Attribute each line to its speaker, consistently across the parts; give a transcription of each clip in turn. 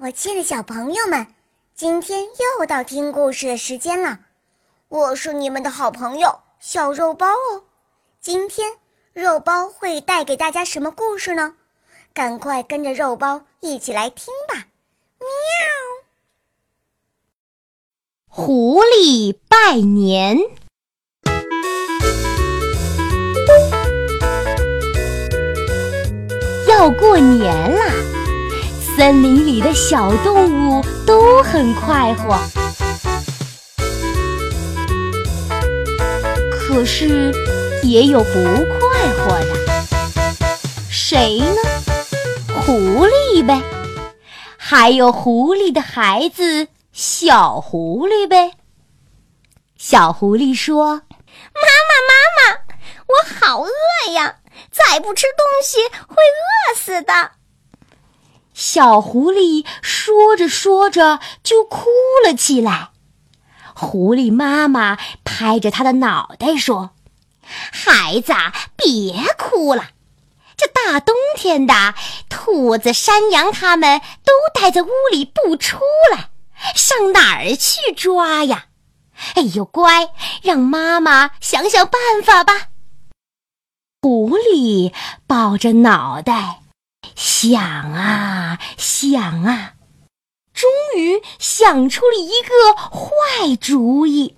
Speaker 1: 我亲爱的小朋友们，今天又到听故事的时间了。我是你们的好朋友小肉包哦。今天肉包会带给大家什么故事呢？赶快跟着肉包一起来听吧！喵。
Speaker 2: 狐狸拜年。要过年啦！森林里的小动物都很快活，可是也有不快活的。谁呢？狐狸呗，还有狐狸的孩子小狐狸呗。小狐狸说：“
Speaker 3: 妈妈，妈妈，我好饿呀！”再不吃东西会饿死的。
Speaker 2: 小狐狸说着说着就哭了起来。狐狸妈妈拍着他的脑袋说：“孩子，别哭了。这大冬天的，兔子、山羊他们都待在屋里不出来，上哪儿去抓呀？哎呦，乖，让妈妈想想办法吧。”狐狸抱着脑袋，想啊想啊，终于想出了一个坏主意。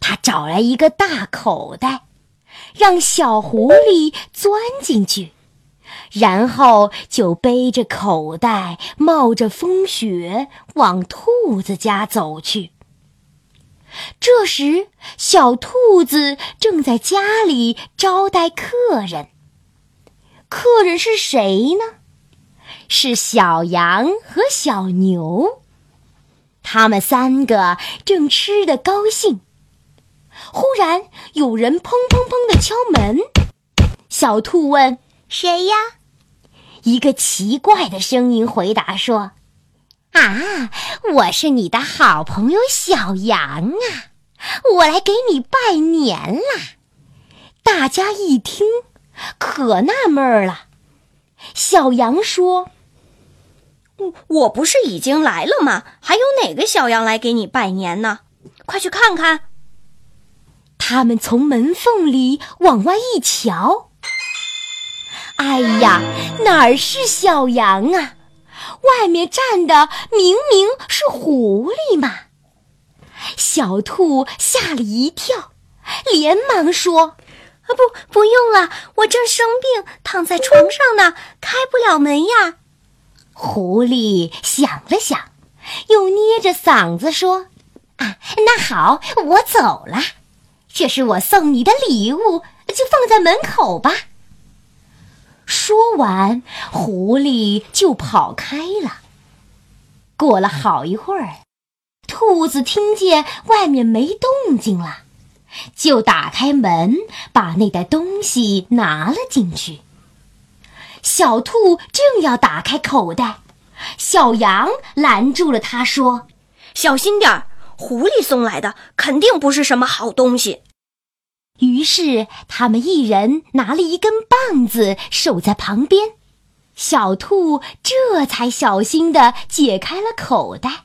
Speaker 2: 他找来一个大口袋，让小狐狸钻进去，然后就背着口袋，冒着风雪往兔子家走去。这时，小兔子正在家里招待客人。客人是谁呢？是小羊和小牛。他们三个正吃得高兴，忽然有人砰砰砰的敲门。小兔问：“
Speaker 3: 谁呀？”
Speaker 2: 一个奇怪的声音回答说。啊，我是你的好朋友小羊啊，我来给你拜年啦！大家一听，可纳闷了。小羊说：“
Speaker 3: 我不是已经来了吗？还有哪个小羊来给你拜年呢？快去看看。”
Speaker 2: 他们从门缝里往外一瞧，哎呀，哪儿是小羊啊？外面站的明明是狐狸嘛！小兔吓了一跳，连忙说：“
Speaker 3: 啊，不，不用了，我正生病，躺在床上呢，开不了门呀。”
Speaker 2: 狐狸想了想，又捏着嗓子说：“啊，那好，我走了。这是我送你的礼物，就放在门口吧。”说完，狐狸就跑开了。过了好一会儿，兔子听见外面没动静了，就打开门，把那袋东西拿了进去。小兔正要打开口袋，小羊拦住了他，说：“
Speaker 3: 小心点儿，狐狸送来的，肯定不是什么好东西。”
Speaker 2: 于是，他们一人拿了一根棒子，守在旁边。小兔这才小心地解开了口袋。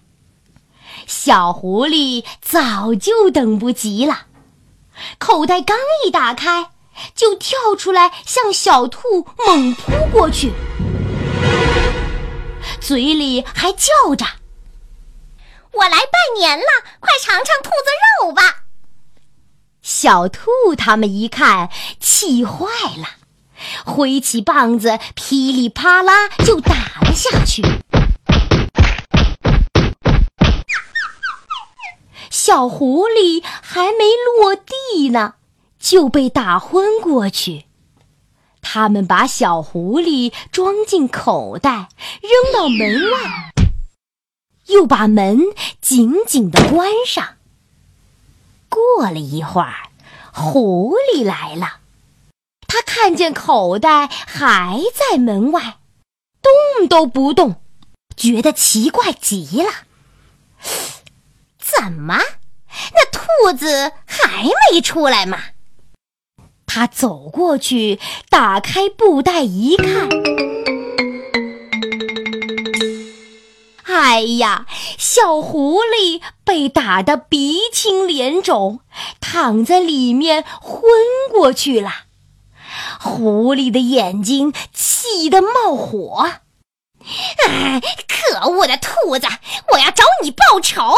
Speaker 2: 小狐狸早就等不及了，口袋刚一打开，就跳出来向小兔猛扑过去，嘴里还叫着：“
Speaker 3: 我来拜年了，快尝尝兔子肉吧！”
Speaker 2: 小兔他们一看，气坏了，挥起棒子，噼里啪啦就打了下去。小狐狸还没落地呢，就被打昏过去。他们把小狐狸装进口袋，扔到门外，又把门紧紧的关上。过了一会儿，狐狸来了。他看见口袋还在门外，动都不动，觉得奇怪极了。怎么，兔子还没出来吗？他走过去，打开布袋一看，哎呀，小狐狸被打得鼻青脸肿，躺在里面昏过去了。狐狸的眼睛气得冒火。
Speaker 4: 哎，可恶的兔子！我要找你报仇！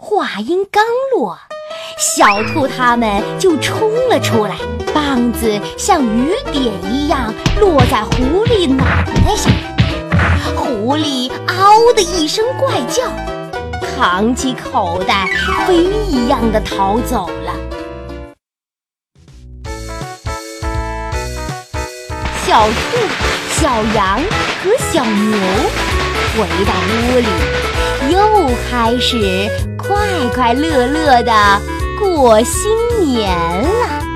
Speaker 2: 话音刚落，小兔他们就冲了出来，棒子像雨点一样落在狐狸脑袋上。狐狸嗷的一声怪叫，扛起口袋，飞一样的逃走了。小兔。小羊和小牛回到屋里，又开始快快乐乐的过新年了。